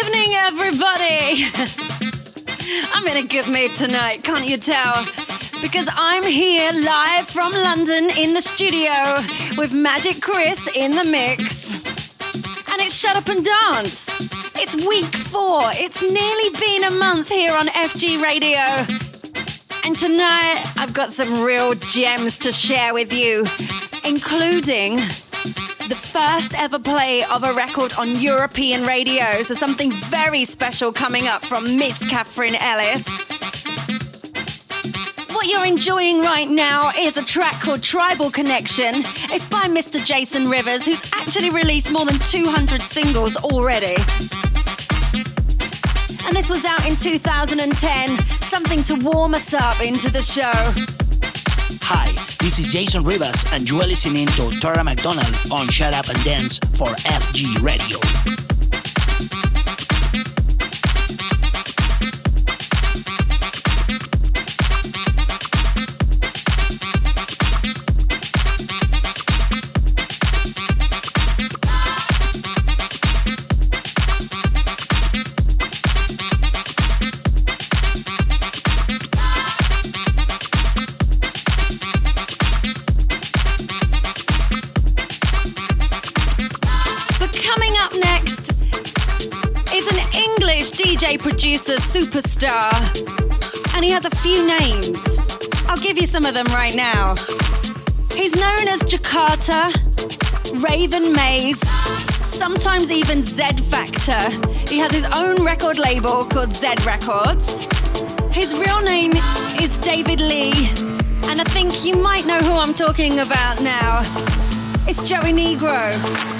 evening, everybody. I'm in a good mood tonight, can't you tell? Because I'm here live from London in the studio with Magic Chris in the mix. And it's Shut Up and Dance. It's week four. It's nearly been a month here on FG Radio. And tonight I've got some real gems to share with you, including the first ever play of a record on European radio. So, something very special coming up from Miss Katherine Ellis. What you're enjoying right now is a track called Tribal Connection. It's by Mr. Jason Rivas, who's actually released more than 200 singles already. And this was out in 2010, something to warm us up into the show. Hi, this is Jason Rivas, and you are listening to Tara McDonald on Shut Up and Dance for FG Radio. Superstar, and he has a few names. I'll give you some of them right now. He's known as Jakarta, Raven Maze, sometimes even Z Factor. He has his own record label called Z Records. His real name is David Lee, and I think you might know who I'm talking about now. It's Joey Negro.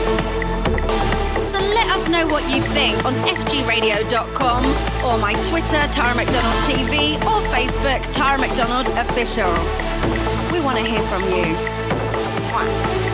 Know what you think on fgradio.com or my Twitter, Tara McDonald TV, or Facebook, Tara McDonald Official. We want to hear from. You.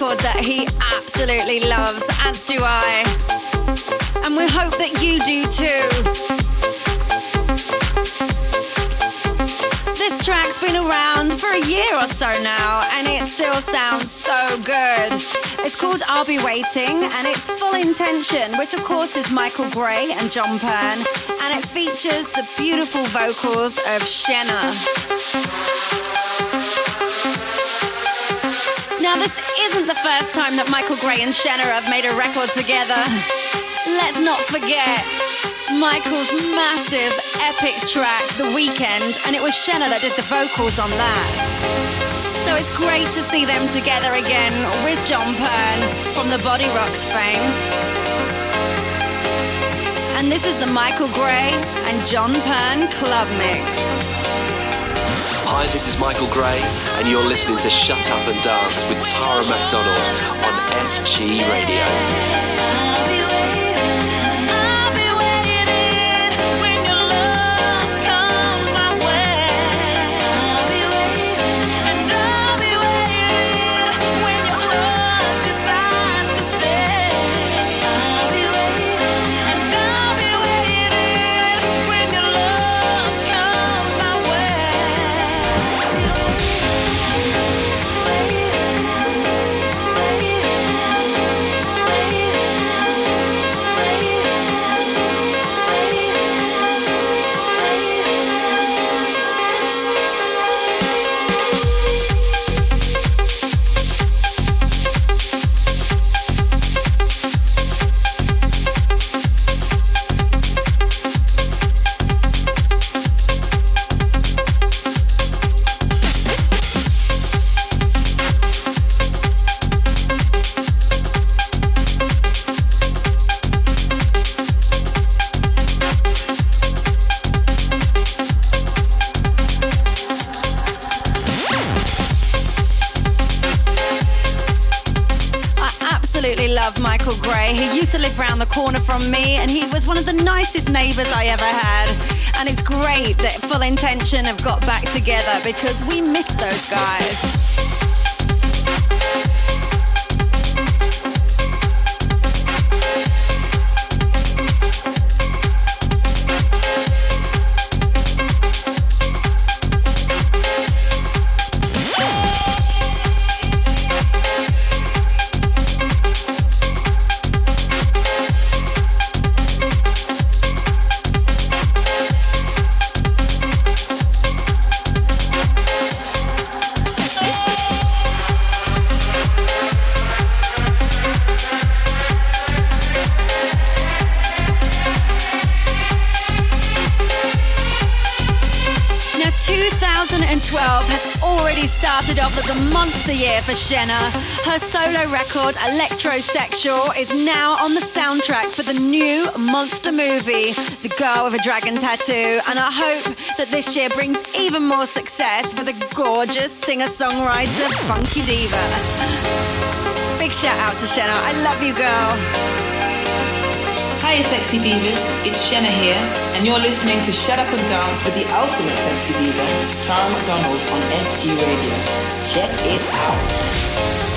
Record that he absolutely loves, as do I. And we hope that you do too. This track's been around for a year or so now, and it still sounds so good. It's called I'll Be Waiting, and it's Full Intention, which of course is Michael Gray and Jon Pearn, and it features the beautiful vocals of Shena. Now, this isn't the first time that Michael Gray and Shena have made a record together. Let's not forget Michael's massive epic track, The Weekend, and it was Shena that did the vocals on that. So it's great to see them together again with Jon Pearn from the Bodyrox fame. And this is the Michael Gray and Jon Pearn Club Mix. Hi, this is Michael Gray, and you're listening to Shut Up and Dance with Tara McDonald on FG Radio. Intention have got back together because monster year for Shena. Her solo record, Electrosexual, is now on the soundtrack for the new monster movie, The Girl with a Dragon Tattoo. And I hope that this year brings even more success for the gorgeous singer songwriter Funky Diva. Big shout out to Shena. I love you, girl. Hiya, sexy divas. It's Shena here, and you're listening to Shut Up and Dance with the ultimate sexy diva, Tara McDonald on FG Radio. Check it out.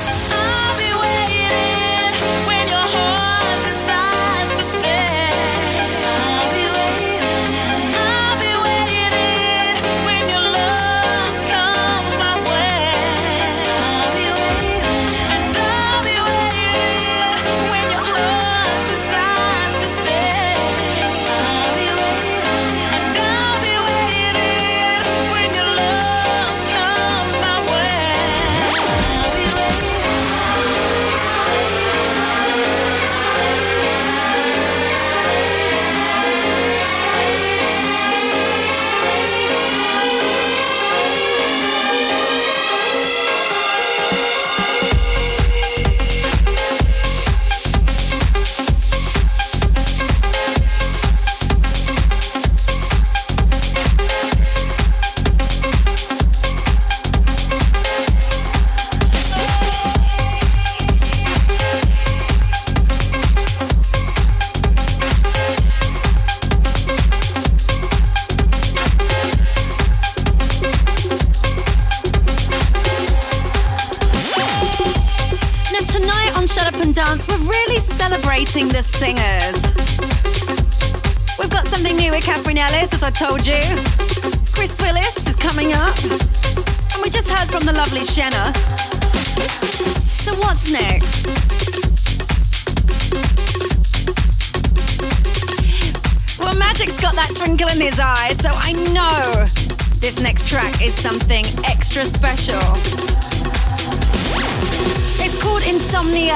Dance, we're really celebrating the singers. We've got something new with Katherine Ellis, as I told you. Chris Willis is coming up. And we just heard from the lovely Shena. So what's next? Well, Magic's got that twinkle in his eye, so I know this next track is something extra special. It's called Insomnia.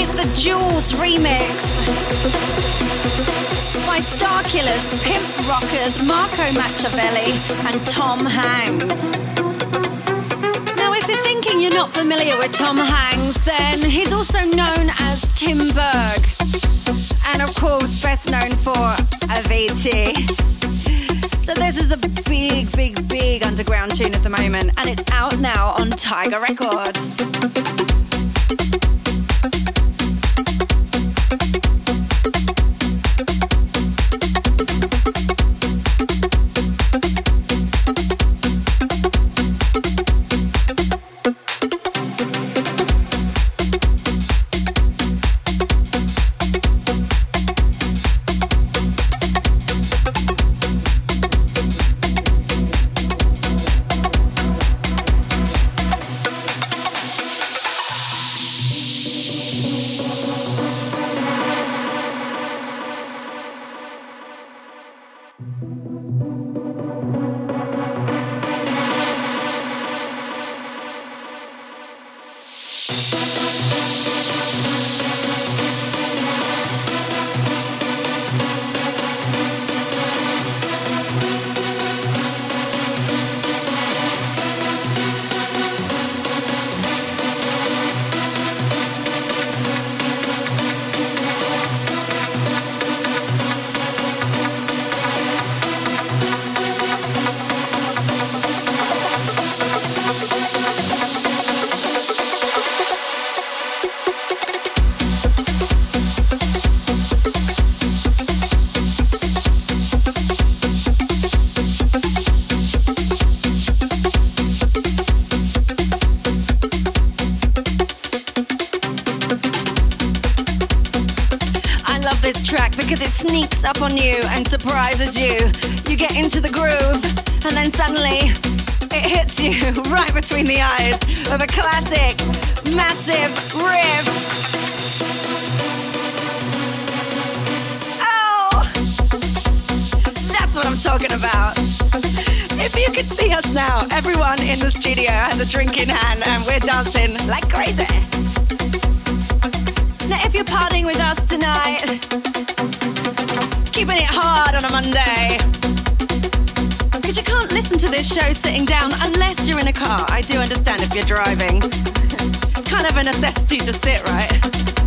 It's the Jules remix by Starkillers, Pimp Rockers, Marco Machiavelli, and Tom Hangs. Now, if you're thinking you're not familiar with Tom Hangs, then he's also known as Tim Berg, and of course, best known for Avicii. So this is a big, big, big underground tune at the moment, and it's out now on Tiger Records. Has a drink in hand, and we're dancing like crazy. Now, if you're partying with us tonight, keeping it hard on a Monday, because you can't listen to this show sitting down unless you're in a car. I do understand if you're driving. It's kind of a necessity to sit, right?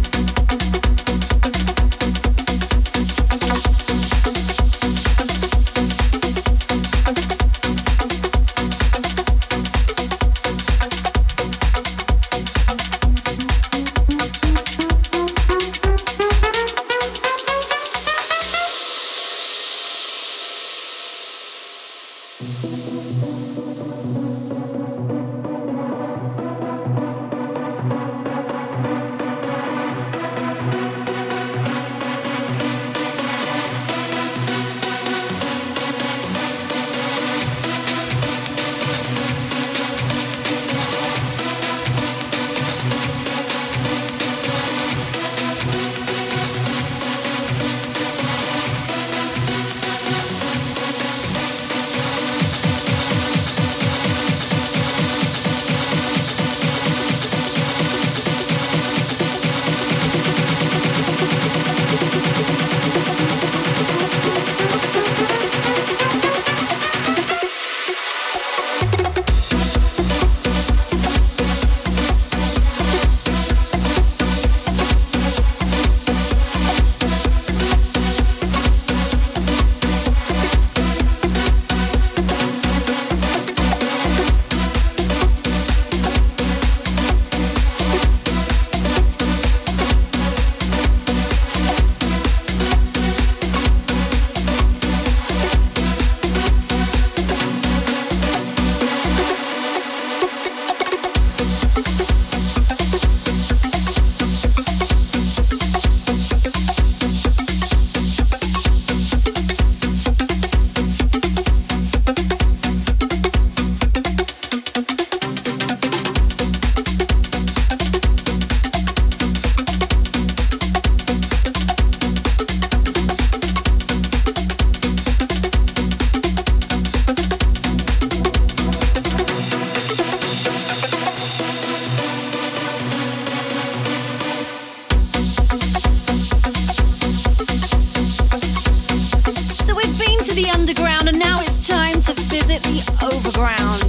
The overground.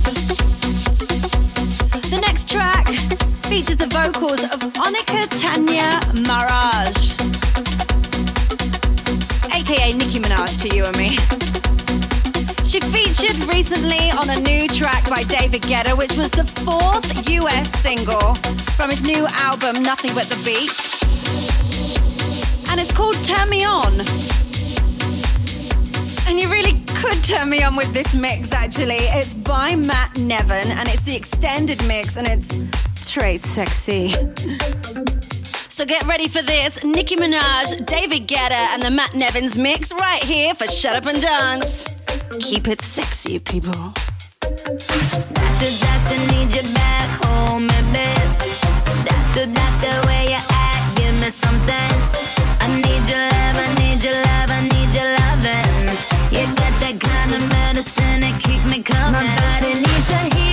The next track features the vocals of Onika Tanya Maraj, aka Nicki Minaj to you and me. She featured recently on a new track by David Guetta, which was the fourth US single from his new album, Nothing But the Beat. And it's called Turn Me On. And you really could turn me on with this mix, actually. It's by Matt Nevin, and it's the extended mix, and it's straight sexy. So get ready for this Nicki Minaj, David Guetta, and the Matt Nevins mix right here for Shut Up and Dance. Keep it sexy, people. Doctor, doctor, need you back home, baby. Doctor, doctor, where you at? Give me something. Medicine that keep me coming. My body needs a hero,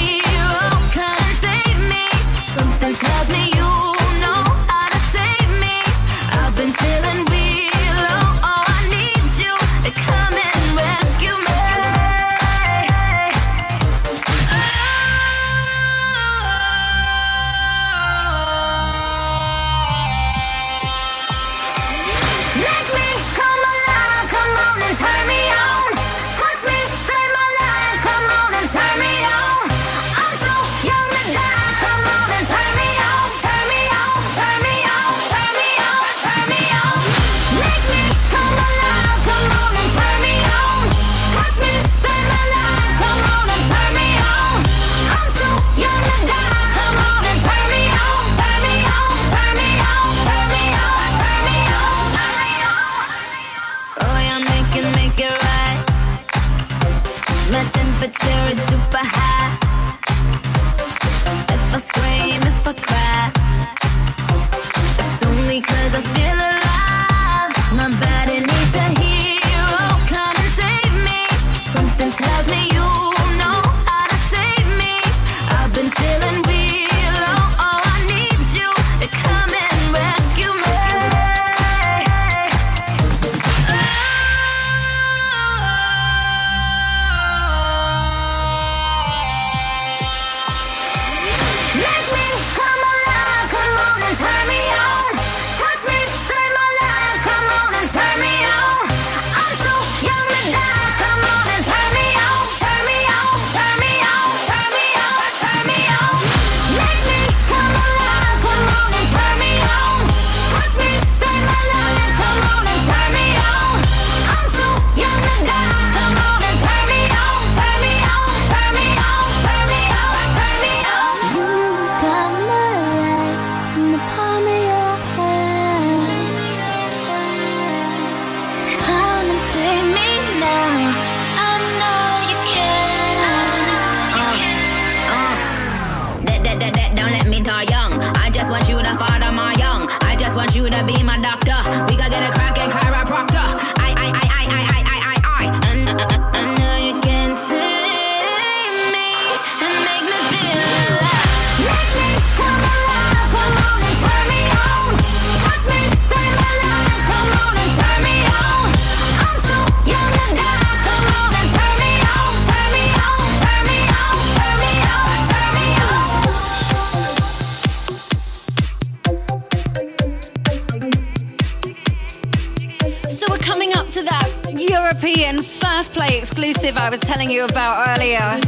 I was telling you about earlier.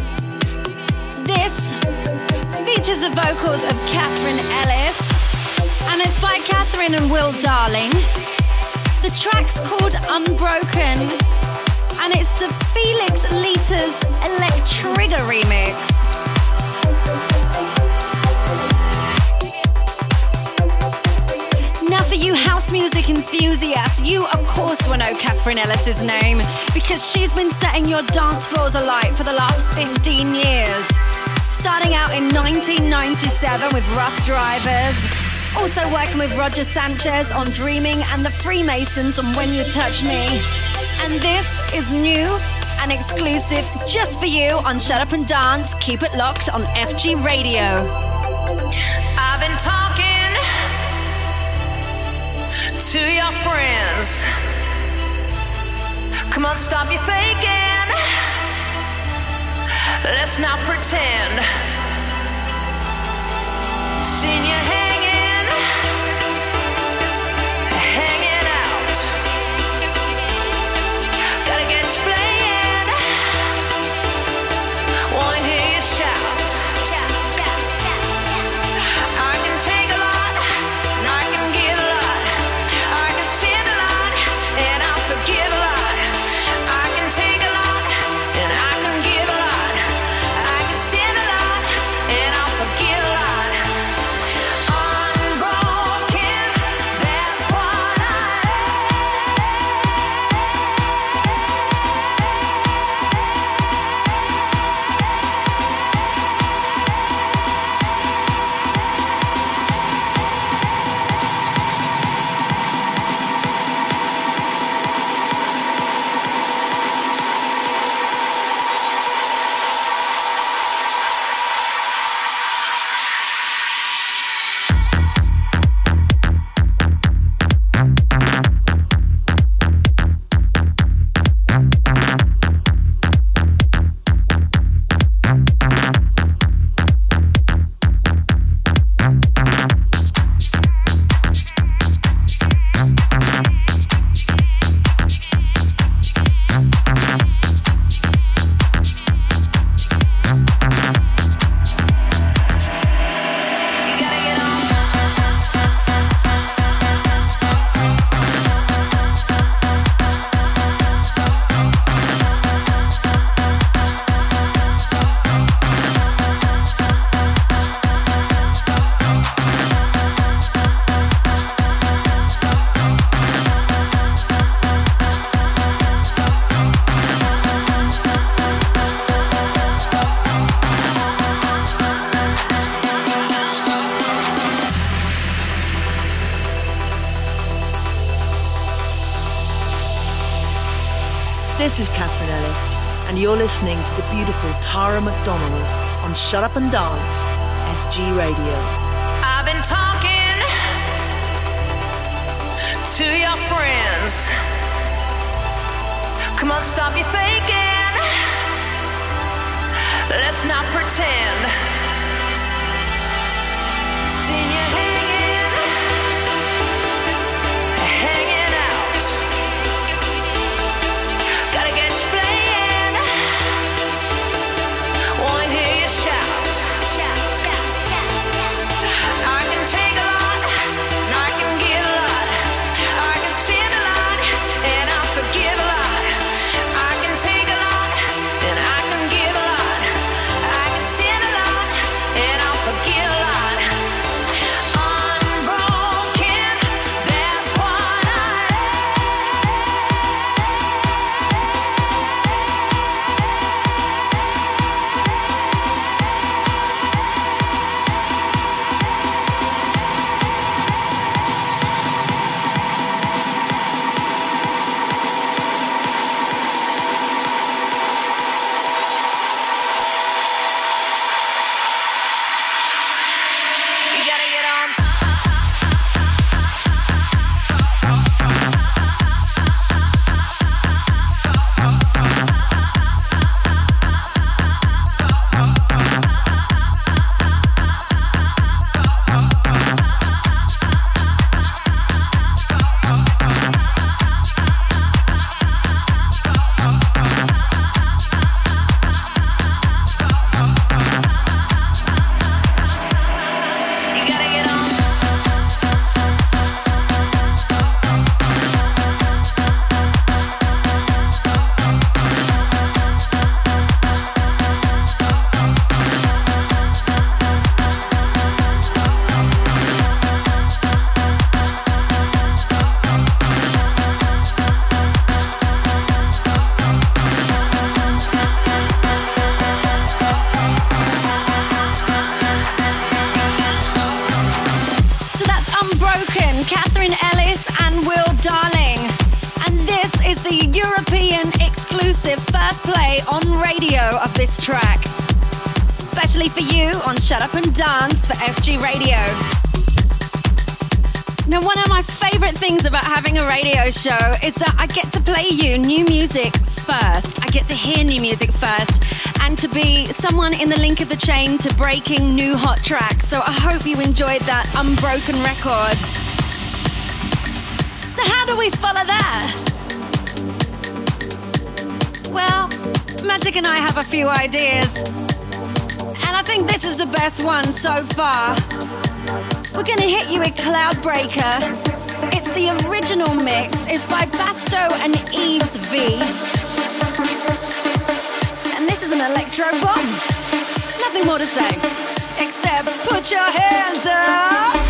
This features the vocals of Katherine Ellis, and it's by Catherine and Will Darling. The track's called Unbroken, and it's the Felix Liters Electriga remix. Music enthusiasts, you of course will know Katherine Ellis's name because she's been setting your dance floors alight for the last 15 years. Starting out in 1997 with Rough Drivers, also working with Roger Sanchez on Dreaming and the Freemasons on When You Touch Me. And this is new and exclusive just for you on Shut Up and Dance. Keep it locked on FG Radio. I've been talking to your friends. Come on, stop your faking. Let's not pretend. Seen your hand. Shut Up and Dance, FG Radio. I've been talking to your friends. Come on, stop your faking. Let's not pretend. Having a radio show is that I get to play you new music first. I get to hear new music first and to be someone in the link of the chain to breaking new hot tracks. So I hope you enjoyed that unbroken record. So, how do we follow that? Well, Magic and I have a few ideas. And I think this is the best one so far. We're gonna hit you with Cloudbreaker. The original mix. is by Basto and Yves V. And this is an electro bomb. Nothing more to say. Except put your hands up.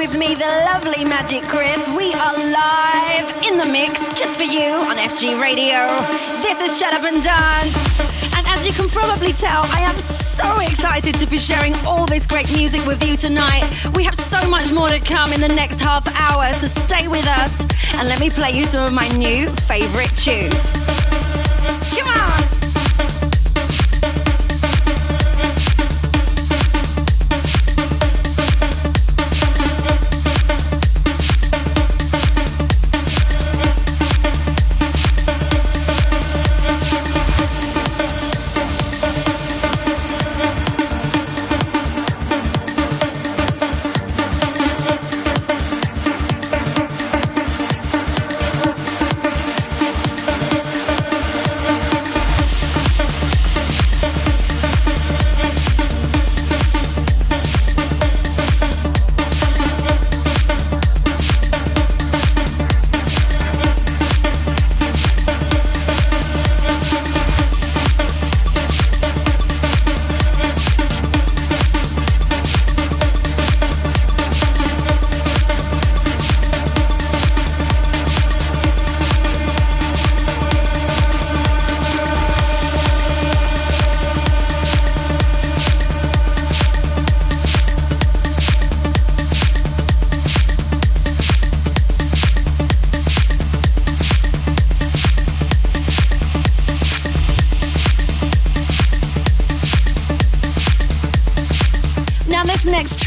With me the lovely Magic Chris. We are live in the mix just for you on FG Radio. This is Shut Up and Dance. And as you can probably tell, I am so excited to be sharing all this great music with you tonight. We have so much more to come in the next half hour, so stay with us and let me play you some of my new favorite tunes.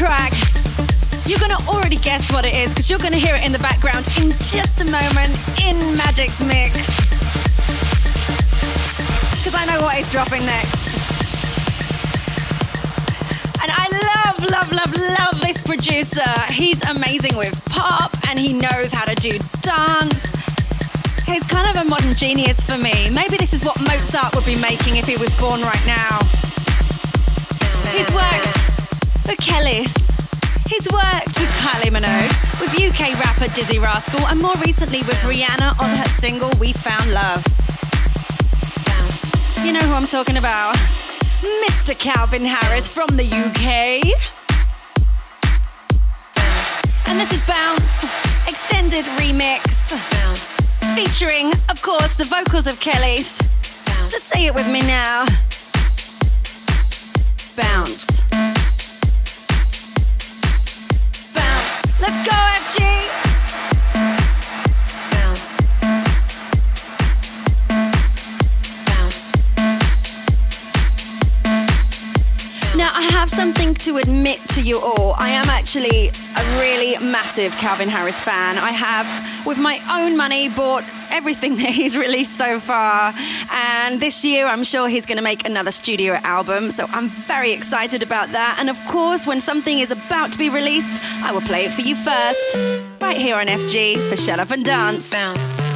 Track, you're gonna already guess what it is because you're gonna hear it in the background in just a moment in Magic's mix. Because I know what he's dropping next. And I love, love, love, love this producer. He's amazing with pop and he knows how to do dance. He's kind of a modern genius for me. Maybe this is what Mozart would be making if he was born right now. He's worked for Kelis. He's worked with Kylie Minogue, with UK rapper Dizzee Rascal, and more recently with Rihanna on her single We Found Love. You know who I'm talking about? Mr. Calvin Harris from the UK. And this is Bounce, extended remix. Featuring, of course, the vocals of Kelis. So say it with me now. Bounce. Let's go, FG. Have something to admit to you all. I am actually a really massive Calvin Harris fan. I have, with my own money, bought everything that he's released so far. And this year, I'm sure he's going to make another studio album. So I'm very excited about that. And of course, when something is about to be released, I will play it for you first. Right here on FG for Shut Up and Dance. Bounce.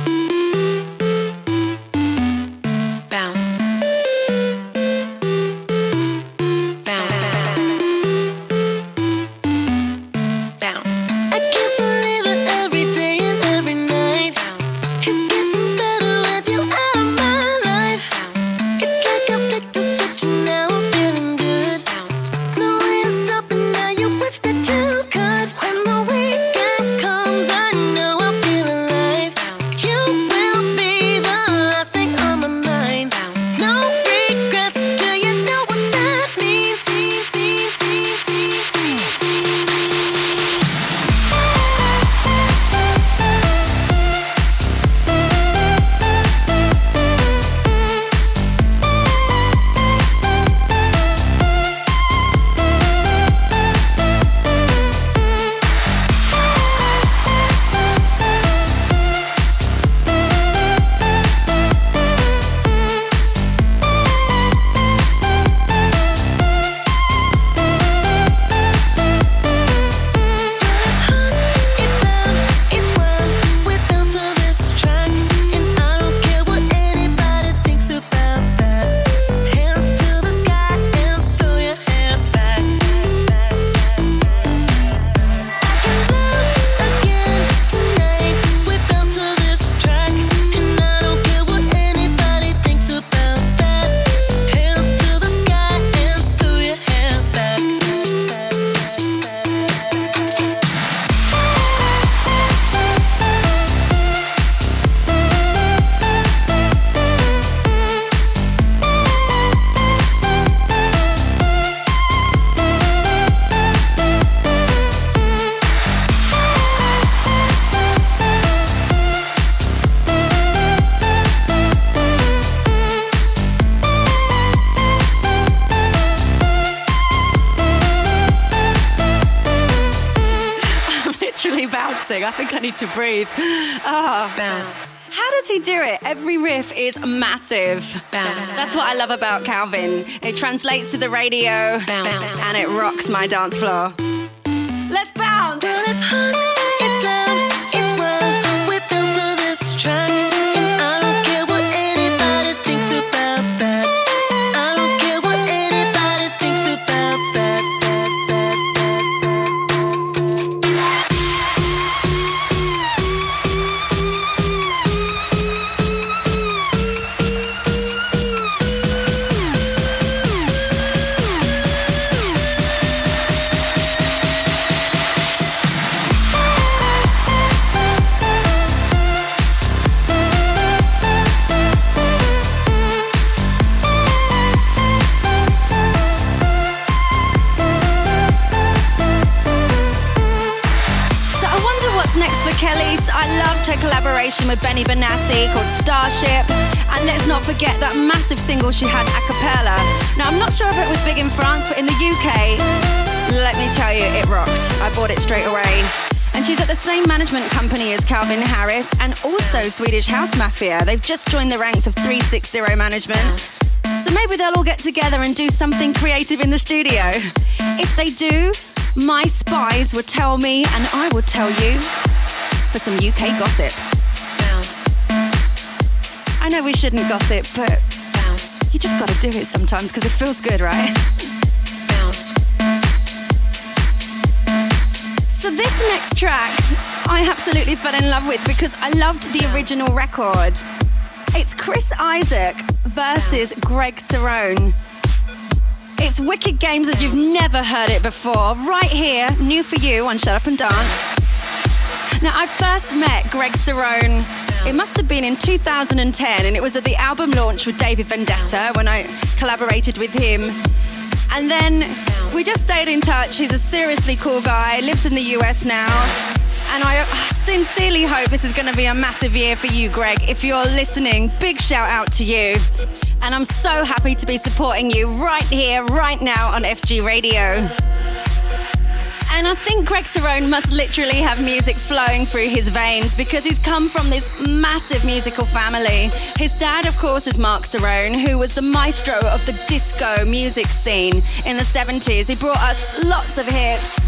Bouncing. I think I need to breathe. Ah, Bounce. How does he do it? Every riff is massive. Bounce. That's what I love about Calvin. It translates to the radio Bounce. and it rocks my dance floor. Let's bounce! With Benny Benassi called Starship. And let's not forget that massive single she had a cappella. Now, I'm not sure if it was big in France, but in the UK, let me tell you, it rocked. I bought it straight away. And she's at the same management company as Calvin Harris and also Swedish House Mafia. They've just joined the ranks of 360 Management. So maybe they'll all get together and do something creative in the studio. If they do, my spies will tell me and I will tell you for some UK gossip. I know we shouldn't gossip, but you just gotta do it sometimes because it feels good, right? So this next track, I absolutely fell in love with because I loved the original record. It's Chris Isaak versus Greg Cerrone. It's wicked games as you've never heard it before. Right here, new for you on Shut Up and Dance. Now, I first met Greg Cerrone, it must have been in 2010, and it was at the album launch with David Vendetta when I collaborated with him. And then we just stayed in touch. He's a seriously cool guy, lives in the US now. And I sincerely hope this is going to be a massive year for you, Greg. If you're listening, big shout out to you. And I'm so happy to be supporting you right here, right now on FG Radio. And I think Greg Cerrone must literally have music flowing through his veins because he's come from this massive musical family. His dad, of course, is Marc Cerrone, who was the maestro of the disco music scene in the 70s. He brought us lots of hits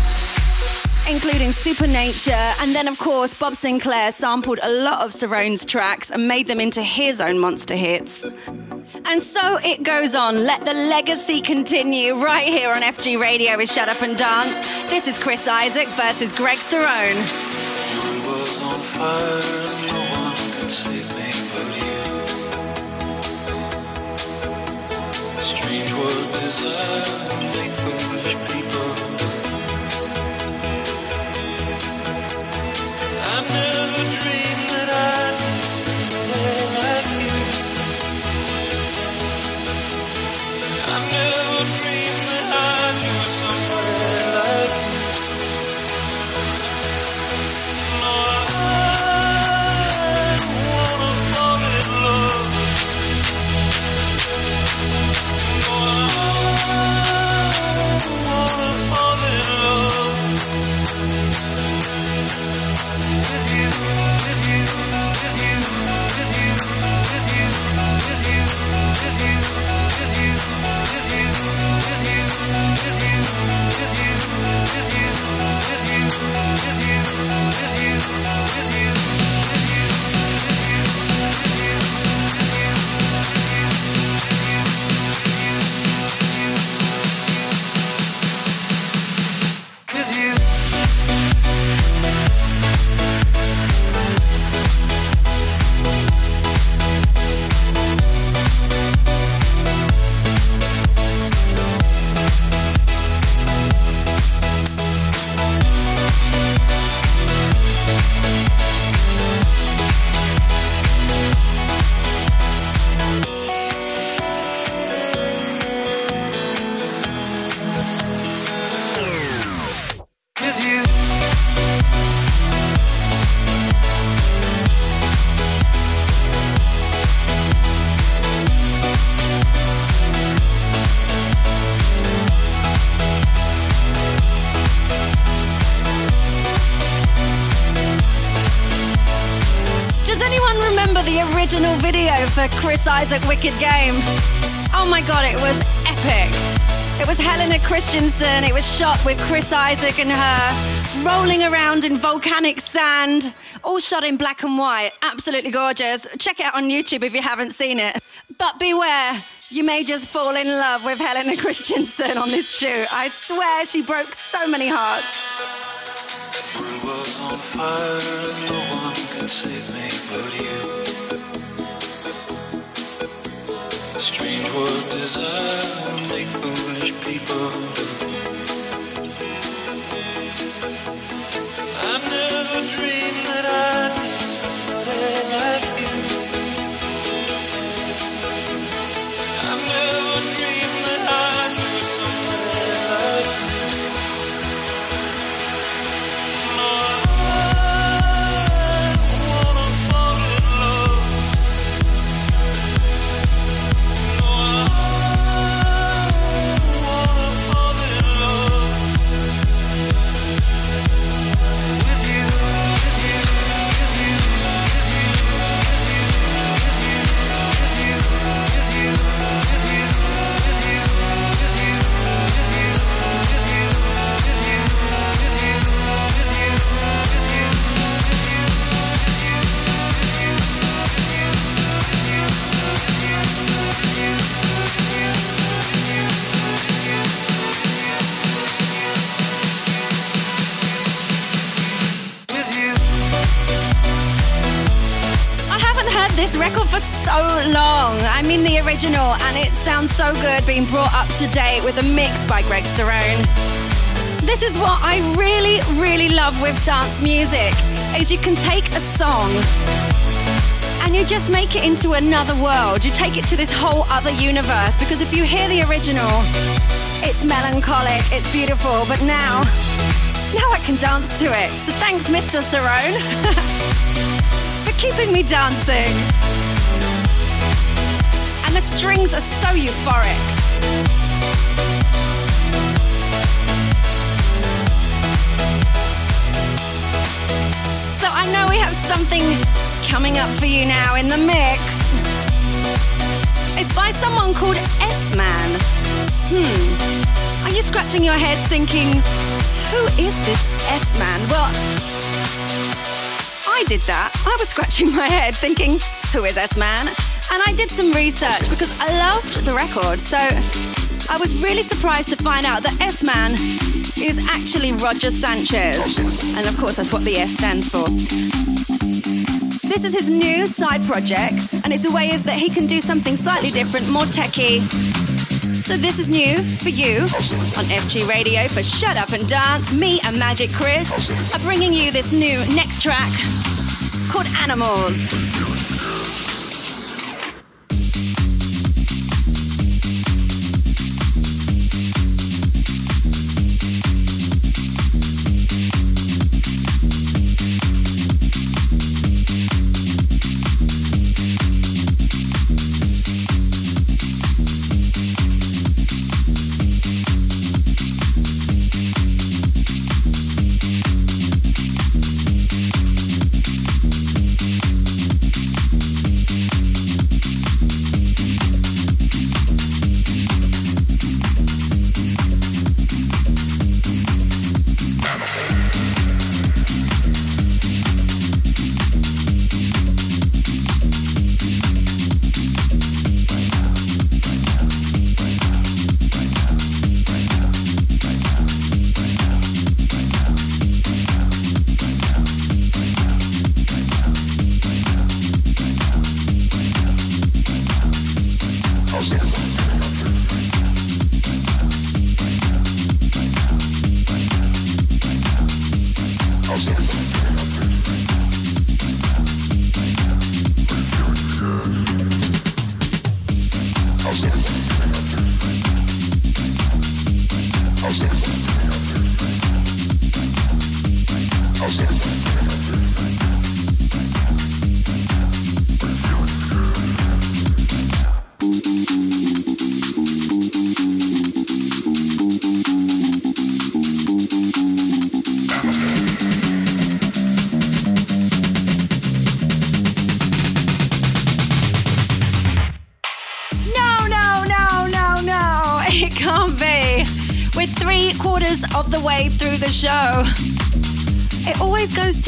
including Supernature. And then, of course, Bob Sinclar sampled a lot of Cerrone's tracks and made them into his own monster hits. And so it goes on. Let the legacy continue right here on FG Radio with Shut Up and Dance. This is Chris Isaak versus Greg Cerrone. Never dreamed Isaak Wicked Game? Oh my god, it was epic. It was Helena Christensen. It was shot with Chris Isaak and her rolling around in volcanic sand, all shot in black and white. Absolutely gorgeous. Check it out on YouTube if you haven't seen it. But beware, you may just fall in love with Helena Christensen on this shoot. I swear she broke so many hearts. What desire will foolish people do. I never dreamed that I'd meet somebody like so long. I mean, the original, and it sounds so good being brought up to date with a mix by Greg Cerrone. This is what I really, really love with dance music, is you can take a song and you just make it into another world. You take it to this whole other universe because if you hear the original, it's melancholic, it's beautiful, but now, now I can dance to it. So thanks, Mr. Cerrone, for keeping me dancing. And the strings are so euphoric. So I know we have something coming up for you now in the mix. It's by someone called S-Man. Hmm. Are you scratching your head thinking, who is this S-Man? Well, I did that. I was scratching my head thinking, who is S-Man? And I did some research because I loved the record. So I was really surprised to find out that S-Man is actually Roger Sanchez. And of course, that's what the S stands for. This is his new side project, and it's a way that he can do something slightly different, more techy. So this is new for you on FG Radio for Shut Up and Dance. Me and Magic Chris are bringing you this new next track called Animals.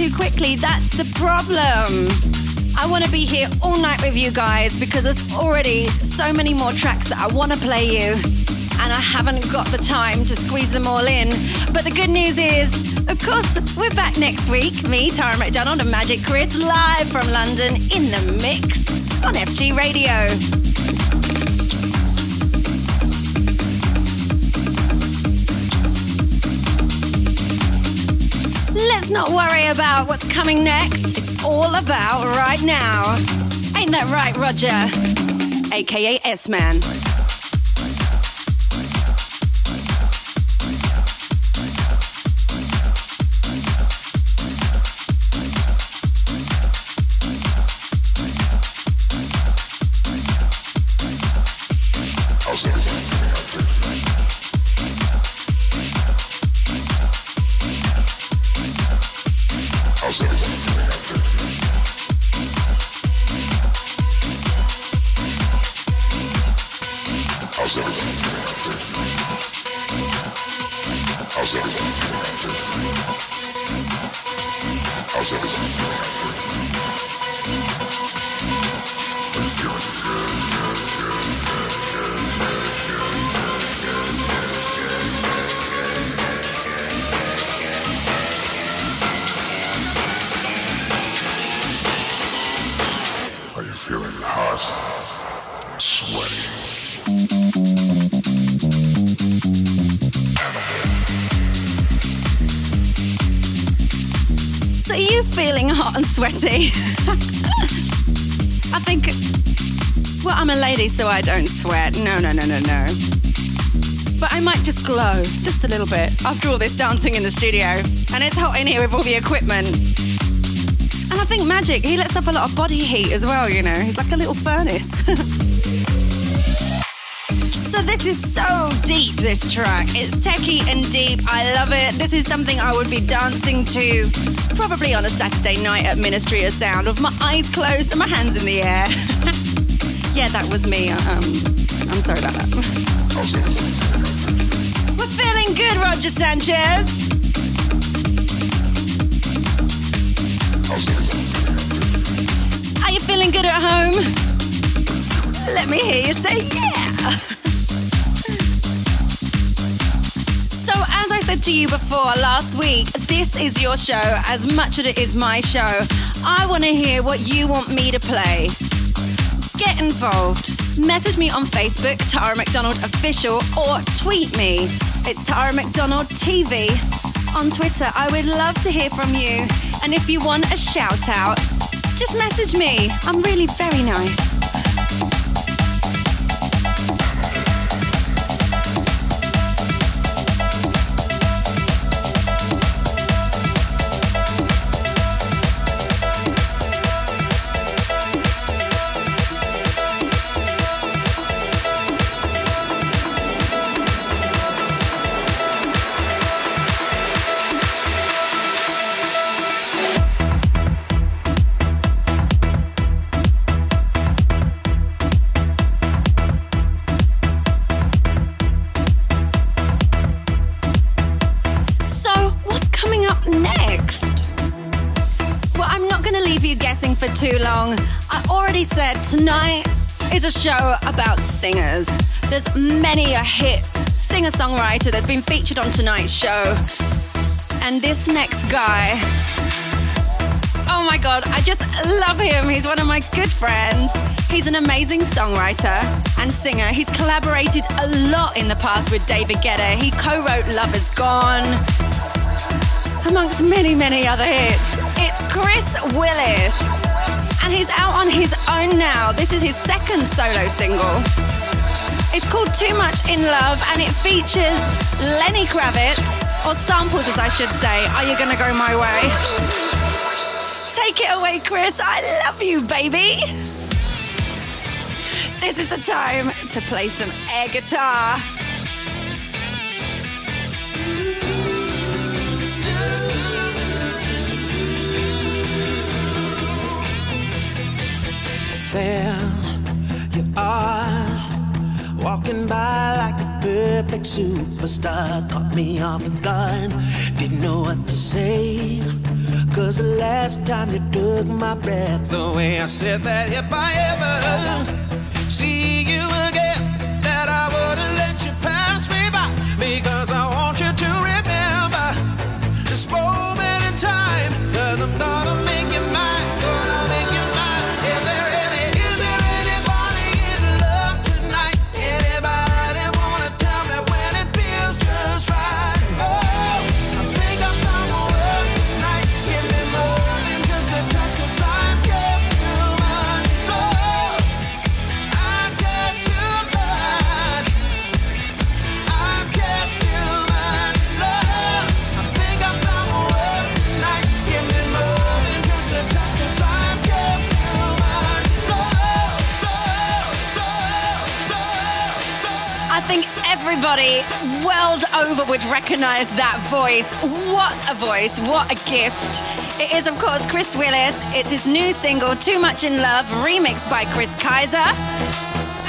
Too quickly. That's the problem. I want to be here all night with you guys because there's already so many more tracks that I want to play you. And I haven't got the time to squeeze them all in. But the good news is, of course, we're back next week. Me, Tara McDonald, and Magic Chris live from London in the mix on FG Radio. Let's not worry about what's coming next. It's all about right now. Ain't that right, Roger? AKA S Man. Sweaty? I think, well, I'm a lady, so I don't sweat. No, no, no, no, no. But I might just glow, just a little bit, after all this dancing in the studio. And it's hot in here with all the equipment. And I think Magic, he lets off a lot of body heat as well, you know. He's like a little furnace. so this is so deep, this track. It's techie and deep. I love it. This is something I would be dancing to probably on a Saturday night at Ministry of Sound with my eyes closed and my hands in the air. yeah, that was me. Um, I'm sorry about that. We're feeling good, Roger Sanchez. Are you feeling good at home? Let me hear you say yeah. to you before last week, this is your show as much as it is my show. I want to hear what you want me to play. Get involved. Message me on Facebook, Tara McDonald Official, or tweet me. It's Tara McDonald TV. On Twitter, I would love to hear from you. And if you want a shout out, just message me. I'm really very nice. Many a hit singer songwriter that's been featured on tonight's show. And this next guy, oh my god, I just love him. He's one of my good friends. He's an amazing songwriter and singer. He's collaborated a lot in the past with David Guetta. He co wrote Love Is Gone, amongst many, many other hits. It's Chris Willis. And he's out on his own now. This is his second solo single. It's called Too Much in Love and it features Lenny Kravitz, or samples as I should say. Are you gonna go my way? Take it away, Chris. I love you, baby. This is the time to play some air guitar. There you are, walking by like a perfect superstar. Caught me off guard, didn't know what to say. Cause the last time you took my breath away, I said that if I ever everybody world over would recognize that voice. What a voice, what a gift. It is, of course, Chris Willis. It's his new single, Too Much in Love, remixed by Chris Kaiser.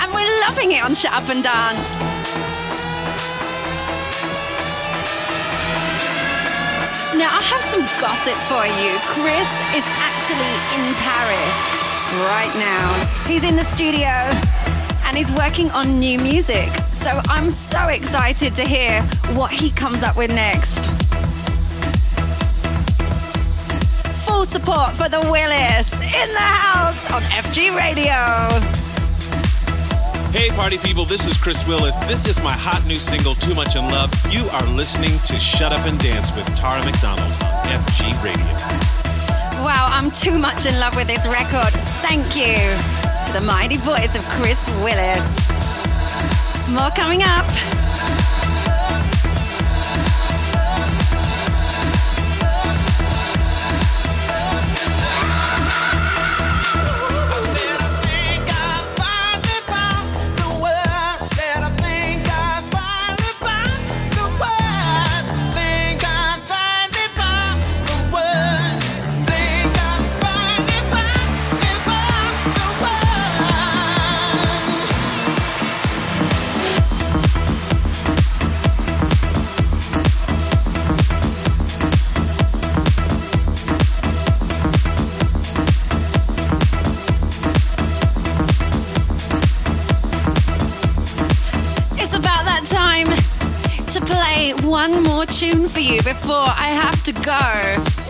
And we're loving it on Shut Up and Dance. Now, I have some gossip for you. Chris is actually in Paris right now. He's in the studio and he's working on new music. So I'm so excited to hear what he comes up with next. Full support for the Willis in the house on FG Radio. Hey, party people, this is Chris Willis. This is my hot new single, Too Much in Love. You are listening to Shut Up and Dance with Tara McDonald on FG Radio. Wow, I'm too much in love with this record. Thank you the mighty voice of Chris Willis. More coming up. You before I have to go.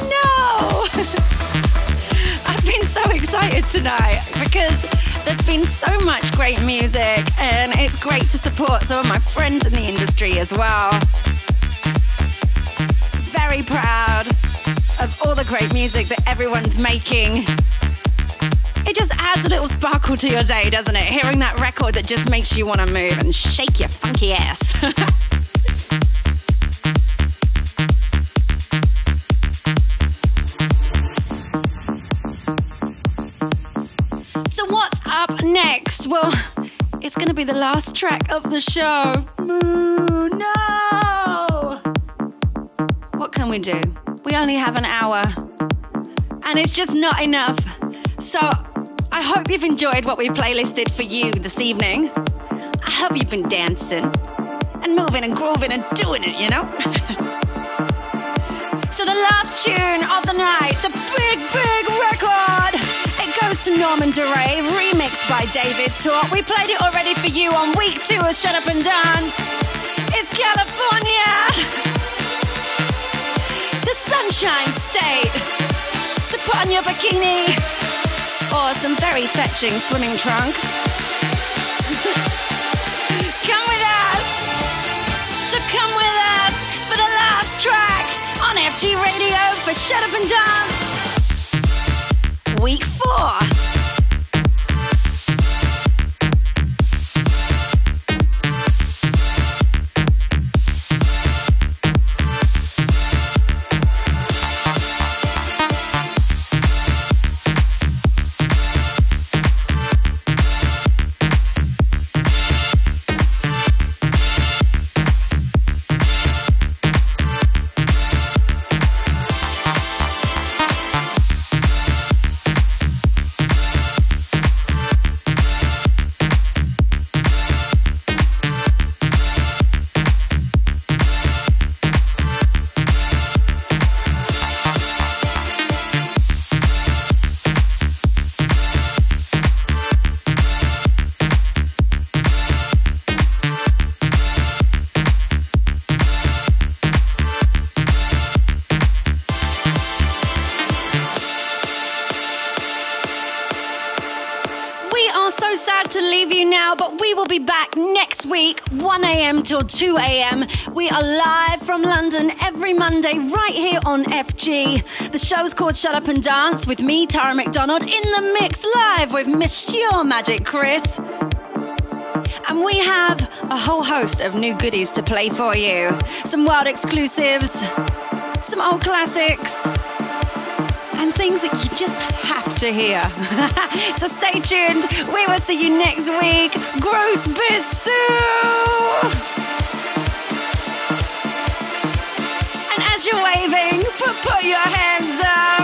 No! I've been so excited tonight because there's been so much great music and it's great to support some of my friends in the industry as well. Very proud of all the great music that everyone's making. It just adds a little sparkle to your day, doesn't it? Hearing that record that just makes you want to move and shake your funky ass. Well, it's going to be the last track of the show. No! What can we do? We only have an hour, and it's just not enough. So, I hope you've enjoyed what we playlisted for you this evening. I hope you've been dancing and moving and grooving and doing it, you know? so, the last tune of the night, the big, big record, to Norman Doray, remixed by David Tort. We played it already for you on week two of Shut Up and Dance. It's California, the Sunshine State. So, put on your bikini or some very fetching swimming trunks. come with us. So come with us for the last track on FG Radio for Shut Up and Dance. Week four. 1 a.m. till 2 a.m. We are live from London every Monday, right here on FG. The show's called Shut Up and Dance with me, Tara McDonald, in the mix live with Monsieur Magic Chris. And we have a whole host of new goodies to play for you. Some world exclusives, some old classics, and things that you just have to hear. so stay tuned. We will see you next week. Gross Bissou! You're waving, put, put your hands up.